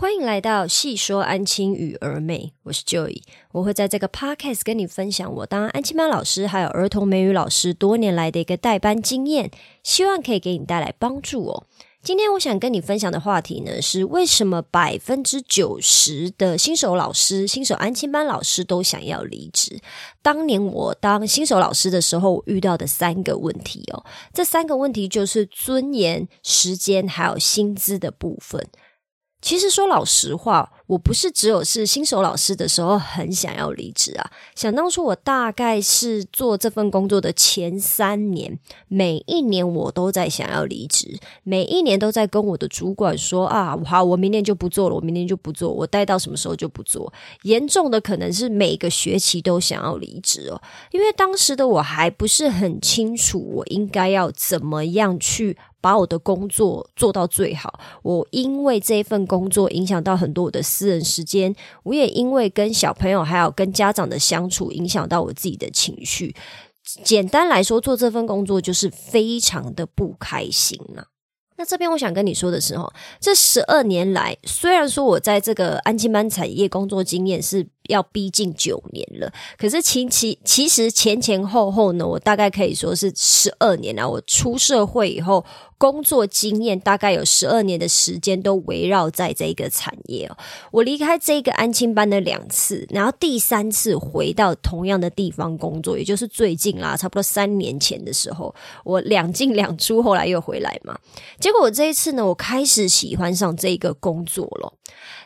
欢迎来到细说安亲与儿美，我是 Joy，我会在这个 podcast 跟你分享我当安亲班老师还有儿童美语老师多年来的一个代班经验，希望可以给你带来帮助哦。今天我想跟你分享的话题呢，是为什么百分之九十的新手老师、新手安亲班老师都想要离职？当年我当新手老师的时候，遇到的三个问题哦，这三个问题就是尊严、时间还有薪资的部分。其实说老实话。我不是只有是新手老师的时候很想要离职啊！想当初我大概是做这份工作的前三年，每一年我都在想要离职，每一年都在跟我的主管说啊，好，我明年就不做了，我明年就不做，我待到什么时候就不做。严重的可能是每个学期都想要离职哦，因为当时的我还不是很清楚我应该要怎么样去把我的工作做到最好。我因为这份工作影响到很多我的。私人时间，我也因为跟小朋友还有跟家长的相处，影响到我自己的情绪。简单来说，做这份工作就是非常的不开心啊。那这边我想跟你说的是，哈，这十二年来，虽然说我在这个安静班产业工作经验是。要逼近九年了，可是其其其实前前后后呢，我大概可以说是十二年了。我出社会以后，工作经验大概有十二年的时间都围绕在这个产业哦。我离开这个安亲班的两次，然后第三次回到同样的地方工作，也就是最近啦，差不多三年前的时候，我两进两出，后来又回来嘛。结果我这一次呢，我开始喜欢上这个工作了。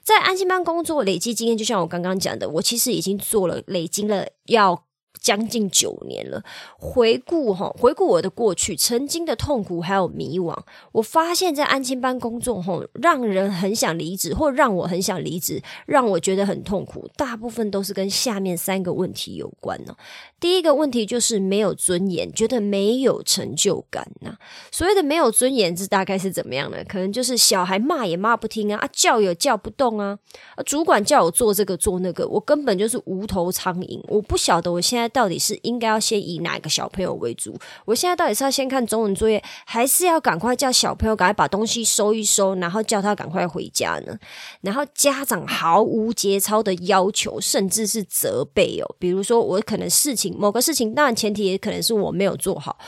在安心班工作累积经验，就像我刚刚讲的，我其实已经做了累积了要。将近九年了，回顾哈，回顾我的过去，曾经的痛苦还有迷惘，我发现，在安亲班工作哈，让人很想离职，或让我很想离职，让我觉得很痛苦，大部分都是跟下面三个问题有关呢。第一个问题就是没有尊严，觉得没有成就感呐。所谓的没有尊严，这大概是怎么样呢？可能就是小孩骂也骂不听啊，啊叫也叫不动啊，啊主管叫我做这个做那个，我根本就是无头苍蝇，我不晓得我现在。到底是应该要先以哪个小朋友为主？我现在到底是要先看中文作业，还是要赶快叫小朋友赶快把东西收一收，然后叫他赶快回家呢？然后家长毫无节操的要求，甚至是责备哦。比如说，我可能事情某个事情，当然前提也可能是我没有做好。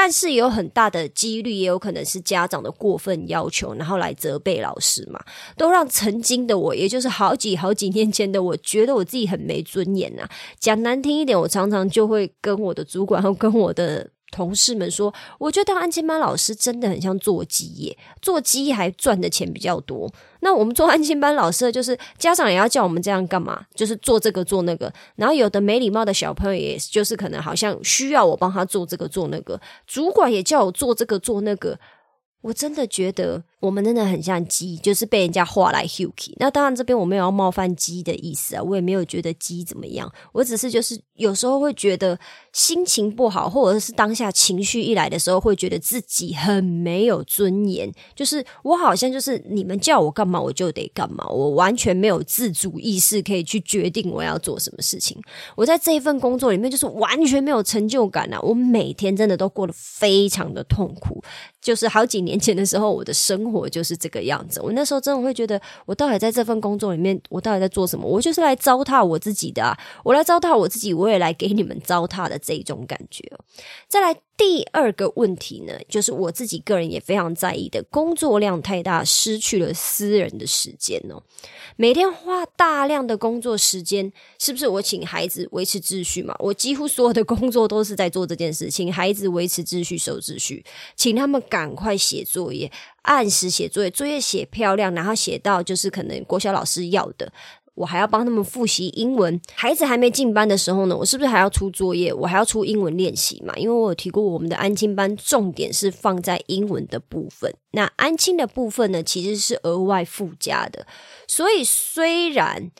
但是有很大的几率，也有可能是家长的过分要求，然后来责备老师嘛，都让曾经的我，也就是好几好几年前的我，觉得我自己很没尊严呐。讲难听一点，我常常就会跟我的主管 跟我的。同事们说：“我觉得当安亲班老师真的很像做鸡耶，做鸡还赚的钱比较多。那我们做安亲班老师，就是家长也要叫我们这样干嘛？就是做这个做那个。然后有的没礼貌的小朋友，也就是可能好像需要我帮他做这个做那个。主管也叫我做这个做那个。我真的觉得。”我们真的很像鸡，就是被人家画来 Huki。那当然，这边我没有要冒犯鸡的意思啊，我也没有觉得鸡怎么样。我只是就是有时候会觉得心情不好，或者是当下情绪一来的时候，会觉得自己很没有尊严。就是我好像就是你们叫我干嘛我就得干嘛，我完全没有自主意识可以去决定我要做什么事情。我在这一份工作里面就是完全没有成就感啊！我每天真的都过得非常的痛苦。就是好几年前的时候，我的生活就是这个样子。我那时候真的会觉得，我到底在这份工作里面，我到底在做什么？我就是来糟蹋我自己的，我来糟蹋我自己，我也来给你们糟蹋的这一种感觉。再来第二个问题呢，就是我自己个人也非常在意的，工作量太大，失去了私人的时间哦。每天花大量的工作时间，是不是我请孩子维持秩序嘛？我几乎所有的工作都是在做这件事，请孩子维持秩序、守秩序，请他们赶快写作业，按时写作业，作业写漂亮，然后写到就是可能国小老师要的。我还要帮他们复习英文。孩子还没进班的时候呢，我是不是还要出作业？我还要出英文练习嘛？因为我有提过，我们的安亲班重点是放在英文的部分。那安亲的部分呢，其实是额外附加的。所以虽然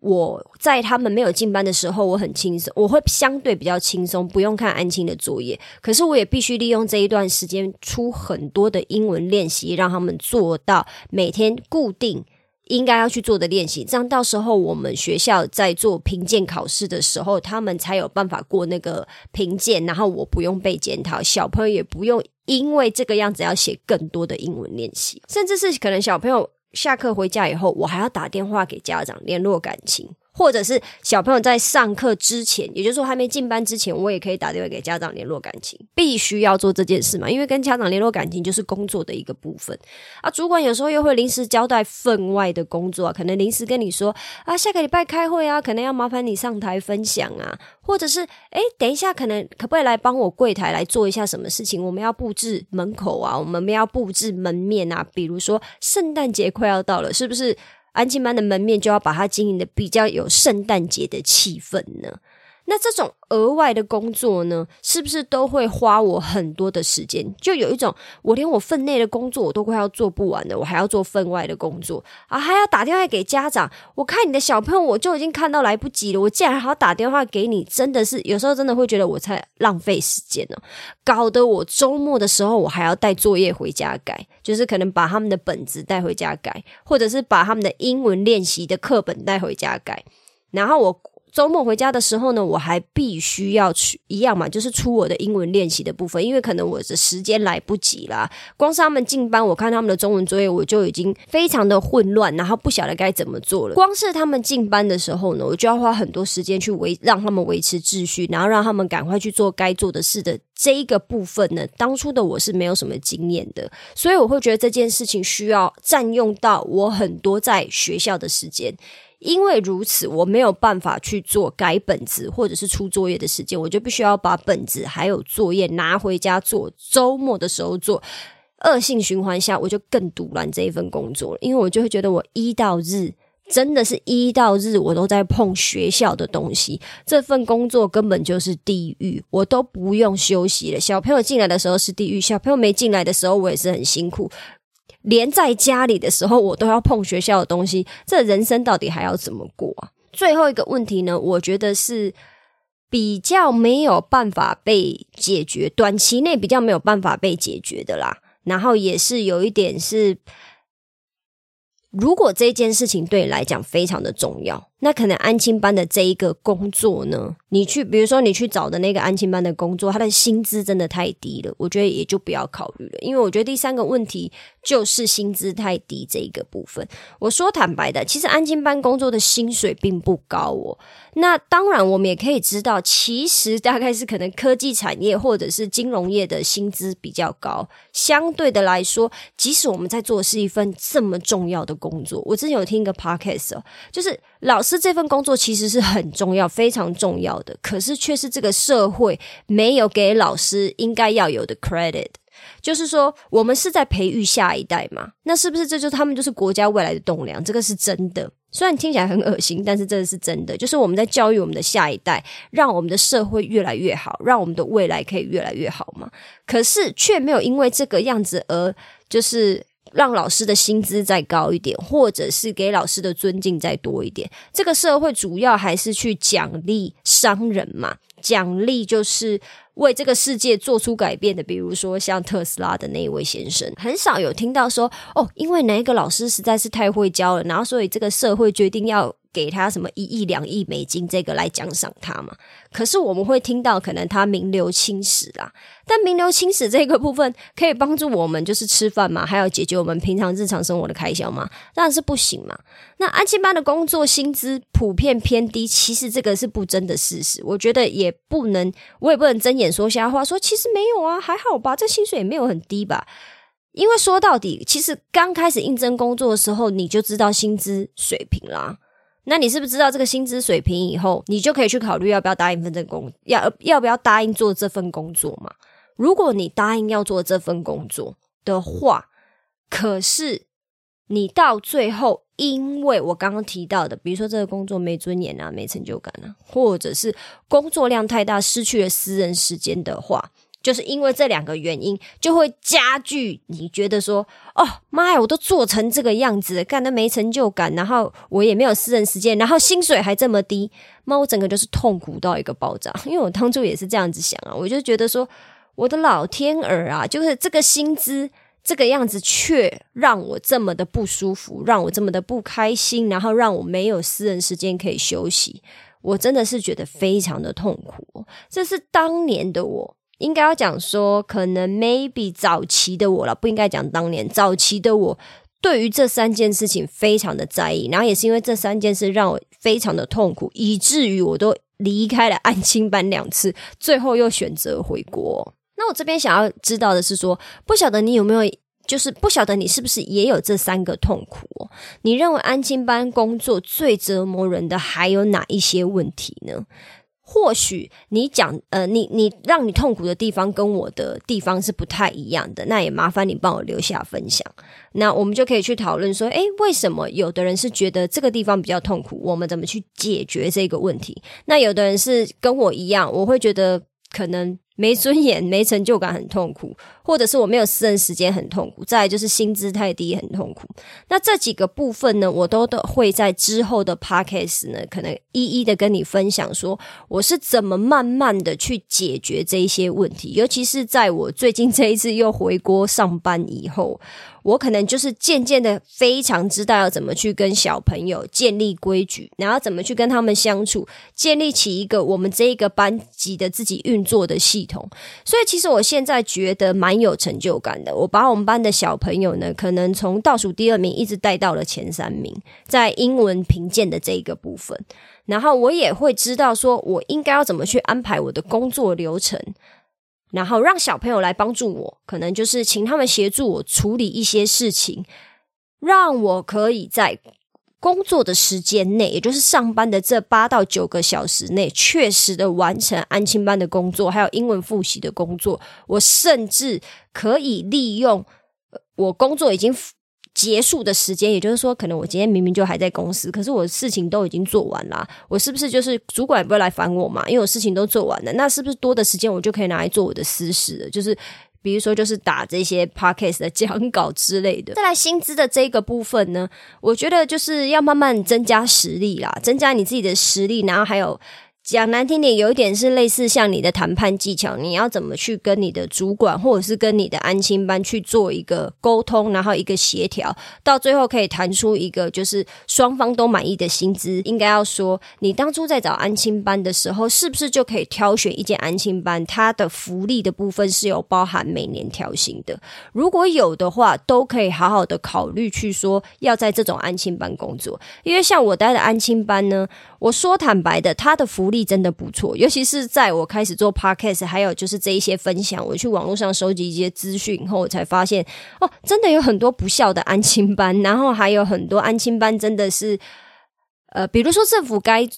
我在他们没有进班的时候，我很轻松，我会相对比较轻松，不用看安亲的作业。可是我也必须利用这一段时间出很多的英文练习，让他们做到每天固定。应该要去做的练习，这样到时候我们学校在做评鉴考试的时候，他们才有办法过那个评鉴，然后我不用被检讨，小朋友也不用因为这个样子要写更多的英文练习，甚至是可能小朋友。下课回家以后，我还要打电话给家长联络感情。或者是小朋友在上课之前，也就是说还没进班之前，我也可以打电话给家长联络感情，必须要做这件事嘛？因为跟家长联络感情就是工作的一个部分啊。主管有时候又会临时交代分外的工作，可能临时跟你说啊，下个礼拜开会啊，可能要麻烦你上台分享啊，或者是诶，等一下可能可不可以来帮我柜台来做一下什么事情？我们要布置门口啊，我们要布置门面啊，比如说圣诞节快要到了，是不是？安静班的门面就要把它经营的比较有圣诞节的气氛呢。那这种额外的工作呢，是不是都会花我很多的时间？就有一种，我连我分内的工作我都快要做不完的，我还要做分外的工作啊，还要打电话给家长。我看你的小朋友，我就已经看到来不及了，我竟然还要打电话给你，真的是有时候真的会觉得我在浪费时间呢。搞得我周末的时候，我还要带作业回家改，就是可能把他们的本子带回家改，或者是把他们的英文练习的课本带回家改，然后我。周末回家的时候呢，我还必须要去一样嘛，就是出我的英文练习的部分，因为可能我的时间来不及啦。光是他们进班，我看他们的中文作业，我就已经非常的混乱，然后不晓得该怎么做了。光是他们进班的时候呢，我就要花很多时间去维让他们维持秩序，然后让他们赶快去做该做的事的这一个部分呢。当初的我是没有什么经验的，所以我会觉得这件事情需要占用到我很多在学校的时间。因为如此，我没有办法去做改本子或者是出作业的时间，我就必须要把本子还有作业拿回家做，周末的时候做。恶性循环下，我就更堵拦这一份工作了，因为我就会觉得我一到日真的是一到日我都在碰学校的东西，这份工作根本就是地狱，我都不用休息了。小朋友进来的时候是地狱，小朋友没进来的时候我也是很辛苦。连在家里的时候，我都要碰学校的东西，这人生到底还要怎么过啊？最后一个问题呢，我觉得是比较没有办法被解决，短期内比较没有办法被解决的啦。然后也是有一点是。如果这件事情对你来讲非常的重要，那可能安亲班的这一个工作呢，你去，比如说你去找的那个安亲班的工作，他的薪资真的太低了，我觉得也就不要考虑了。因为我觉得第三个问题就是薪资太低这一个部分。我说坦白的，其实安亲班工作的薪水并不高哦。那当然，我们也可以知道，其实大概是可能科技产业或者是金融业的薪资比较高。相对的来说，即使我们在做是一份这么重要的工作，我之前有听一个 podcast，就是老师这份工作其实是很重要、非常重要的，可是却是这个社会没有给老师应该要有的 credit。就是说，我们是在培育下一代嘛？那是不是这就他们就是国家未来的栋梁？这个是真的。虽然听起来很恶心，但是这是真的。就是我们在教育我们的下一代，让我们的社会越来越好，让我们的未来可以越来越好嘛。可是却没有因为这个样子而就是让老师的薪资再高一点，或者是给老师的尊敬再多一点。这个社会主要还是去奖励商人嘛，奖励就是。为这个世界做出改变的，比如说像特斯拉的那一位先生，很少有听到说哦，因为哪一个老师实在是太会教了，然后所以这个社会决定要。给他什么一亿两亿美金，这个来奖赏他嘛？可是我们会听到，可能他名留青史啦。但名留青史这个部分，可以帮助我们就是吃饭嘛，还有解决我们平常日常生活的开销嘛？当然是不行嘛。那安亲班的工作薪资普遍偏低，其实这个是不争的事实。我觉得也不能，我也不能睁眼说瞎话，说其实没有啊，还好吧，这薪水也没有很低吧。因为说到底，其实刚开始应征工作的时候，你就知道薪资水平啦。那你是不是知道这个薪资水平以后，你就可以去考虑要不要答应份这工，要要不要答应做这份工作嘛？如果你答应要做这份工作的话，可是你到最后，因为我刚刚提到的，比如说这个工作没尊严啊，没成就感啊，或者是工作量太大，失去了私人时间的话。就是因为这两个原因，就会加剧你觉得说，哦妈呀，我都做成这个样子，干的没成就感，然后我也没有私人时间，然后薪水还这么低，那我整个就是痛苦到一个爆炸。因为我当初也是这样子想啊，我就觉得说，我的老天儿啊，就是这个薪资这个样子，却让我这么的不舒服，让我这么的不开心，然后让我没有私人时间可以休息，我真的是觉得非常的痛苦。这是当年的我。应该要讲说，可能 maybe 早期的我了，不应该讲当年早期的我对于这三件事情非常的在意，然后也是因为这三件事让我非常的痛苦，以至于我都离开了安亲班两次，最后又选择回国。那我这边想要知道的是，说不晓得你有没有，就是不晓得你是不是也有这三个痛苦？你认为安亲班工作最折磨人的还有哪一些问题呢？或许你讲，呃，你你让你痛苦的地方跟我的地方是不太一样的，那也麻烦你帮我留下分享。那我们就可以去讨论说，诶，为什么有的人是觉得这个地方比较痛苦？我们怎么去解决这个问题？那有的人是跟我一样，我会觉得可能。没尊严、没成就感，很痛苦；或者是我没有私人时间，很痛苦。再来就是薪资太低，很痛苦。那这几个部分呢，我都都会在之后的 podcast 呢，可能一一的跟你分享，说我是怎么慢慢的去解决这一些问题。尤其是在我最近这一次又回国上班以后。我可能就是渐渐的非常知道要怎么去跟小朋友建立规矩，然后怎么去跟他们相处，建立起一个我们这一个班级的自己运作的系统。所以其实我现在觉得蛮有成就感的。我把我们班的小朋友呢，可能从倒数第二名一直带到了前三名，在英文评鉴的这一个部分，然后我也会知道说我应该要怎么去安排我的工作流程。然后让小朋友来帮助我，可能就是请他们协助我处理一些事情，让我可以在工作的时间内，也就是上班的这八到九个小时内，确实的完成安亲班的工作，还有英文复习的工作。我甚至可以利用我工作已经。结束的时间，也就是说，可能我今天明明就还在公司，可是我事情都已经做完了，我是不是就是主管不会来烦我嘛？因为我事情都做完了，那是不是多的时间我就可以拿来做我的私事了？就是比如说，就是打这些 podcast 的讲稿之类的。再来薪资的这个部分呢，我觉得就是要慢慢增加实力啦，增加你自己的实力，然后还有。讲难听点，有一点是类似像你的谈判技巧，你要怎么去跟你的主管或者是跟你的安亲班去做一个沟通，然后一个协调，到最后可以谈出一个就是双方都满意的薪资。应该要说，你当初在找安亲班的时候，是不是就可以挑选一间安亲班，它的福利的部分是有包含每年调薪的？如果有的话，都可以好好的考虑去说要在这种安亲班工作，因为像我待的安亲班呢，我说坦白的，它的福利。真的不错，尤其是在我开始做 podcast，还有就是这一些分享，我去网络上收集一些资讯后，我才发现哦，真的有很多不孝的安亲班，然后还有很多安亲班真的是，呃，比如说政府该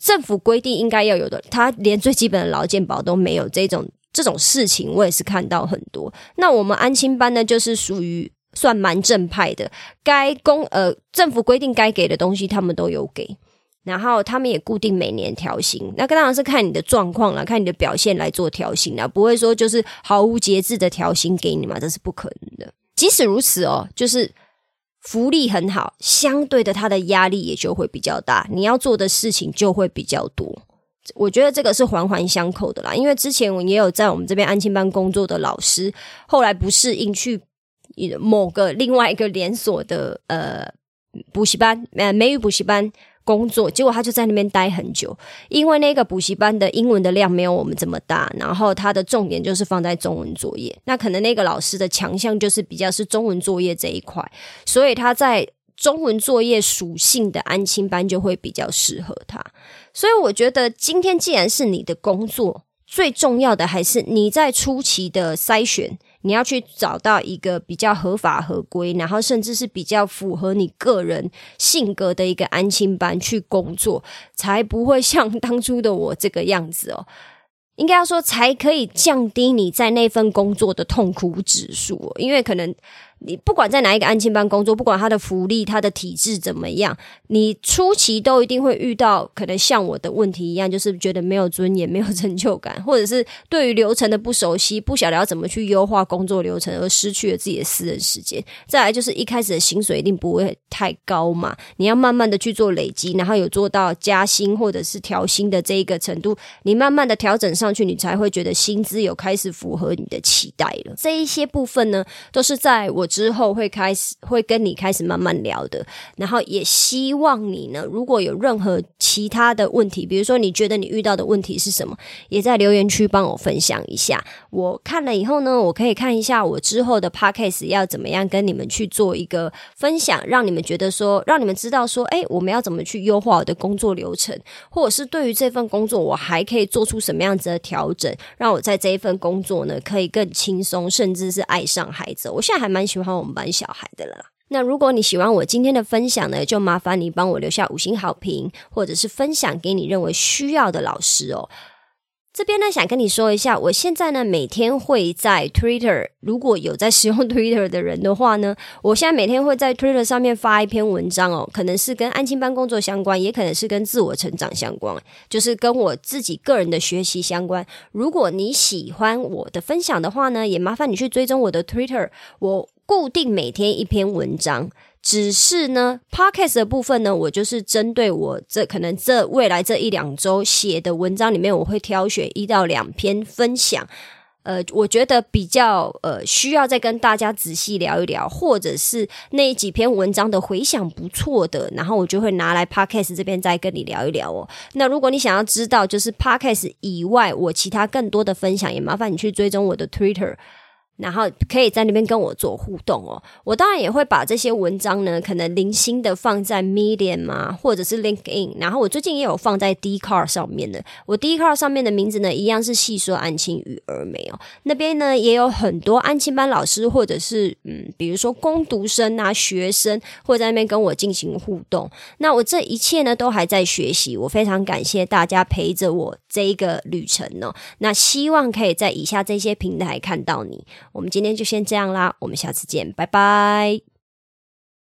政府规定应该要有的，他连最基本的劳健保都没有，这种这种事情我也是看到很多。那我们安亲班呢，就是属于算蛮正派的，该公呃政府规定该给的东西，他们都有给。然后他们也固定每年调薪，那当然是看你的状况了，看你的表现来做调薪啦，不会说就是毫无节制的调薪给你嘛，这是不可能的。即使如此哦，就是福利很好，相对的他的压力也就会比较大，你要做的事情就会比较多。我觉得这个是环环相扣的啦，因为之前我也有在我们这边安庆班工作的老师，后来不适应去某个另外一个连锁的呃补习班，呃美语补习班。工作，结果他就在那边待很久，因为那个补习班的英文的量没有我们这么大，然后他的重点就是放在中文作业，那可能那个老师的强项就是比较是中文作业这一块，所以他在中文作业属性的安亲班就会比较适合他。所以我觉得今天既然是你的工作，最重要的还是你在初期的筛选。你要去找到一个比较合法合规，然后甚至是比较符合你个人性格的一个安亲班去工作，才不会像当初的我这个样子哦。应该要说，才可以降低你在那份工作的痛苦指数，因为可能。你不管在哪一个安亲班工作，不管他的福利、他的体质怎么样，你初期都一定会遇到可能像我的问题一样，就是觉得没有尊严、没有成就感，或者是对于流程的不熟悉，不晓得要怎么去优化工作流程，而失去了自己的私人时间。再来就是一开始的薪水一定不会太高嘛，你要慢慢的去做累积，然后有做到加薪或者是调薪的这一个程度，你慢慢的调整上去，你才会觉得薪资有开始符合你的期待了。这一些部分呢，都是在我。之后会开始会跟你开始慢慢聊的。然后也希望你呢，如果有任何其他的问题，比如说你觉得你遇到的问题是什么，也在留言区帮我分享一下。我看了以后呢，我可以看一下我之后的 podcast 要怎么样跟你们去做一个分享，让你们觉得说，让你们知道说，哎，我们要怎么去优化我的工作流程，或者是对于这份工作，我还可以做出什么样子的调整，让我在这一份工作呢，可以更轻松，甚至是爱上孩子。我现在还蛮喜喜欢我们班小孩的了。那如果你喜欢我今天的分享呢，就麻烦你帮我留下五星好评，或者是分享给你认为需要的老师哦。这边呢，想跟你说一下，我现在呢每天会在 Twitter，如果有在使用 Twitter 的人的话呢，我现在每天会在 Twitter 上面发一篇文章哦，可能是跟安亲班工作相关，也可能是跟自我成长相关，就是跟我自己个人的学习相关。如果你喜欢我的分享的话呢，也麻烦你去追踪我的 Twitter，我固定每天一篇文章。只是呢，podcast 的部分呢，我就是针对我这可能这未来这一两周写的文章里面，我会挑选一到两篇分享。呃，我觉得比较呃需要再跟大家仔细聊一聊，或者是那几篇文章的回响不错的，然后我就会拿来 podcast 这边再跟你聊一聊哦。那如果你想要知道就是 podcast 以外我其他更多的分享，也麻烦你去追踪我的 Twitter。然后可以在那边跟我做互动哦。我当然也会把这些文章呢，可能零星的放在 Medium 嘛，或者是 LinkedIn。然后我最近也有放在 d c a r 上面的。我 d c a r 上面的名字呢，一样是细说安亲与儿美哦。那边呢也有很多安亲班老师，或者是嗯，比如说攻读生啊、学生，会在那边跟我进行互动。那我这一切呢，都还在学习。我非常感谢大家陪着我这一个旅程哦。那希望可以在以下这些平台看到你。我们今天就先这样啦，我们下次见，拜拜。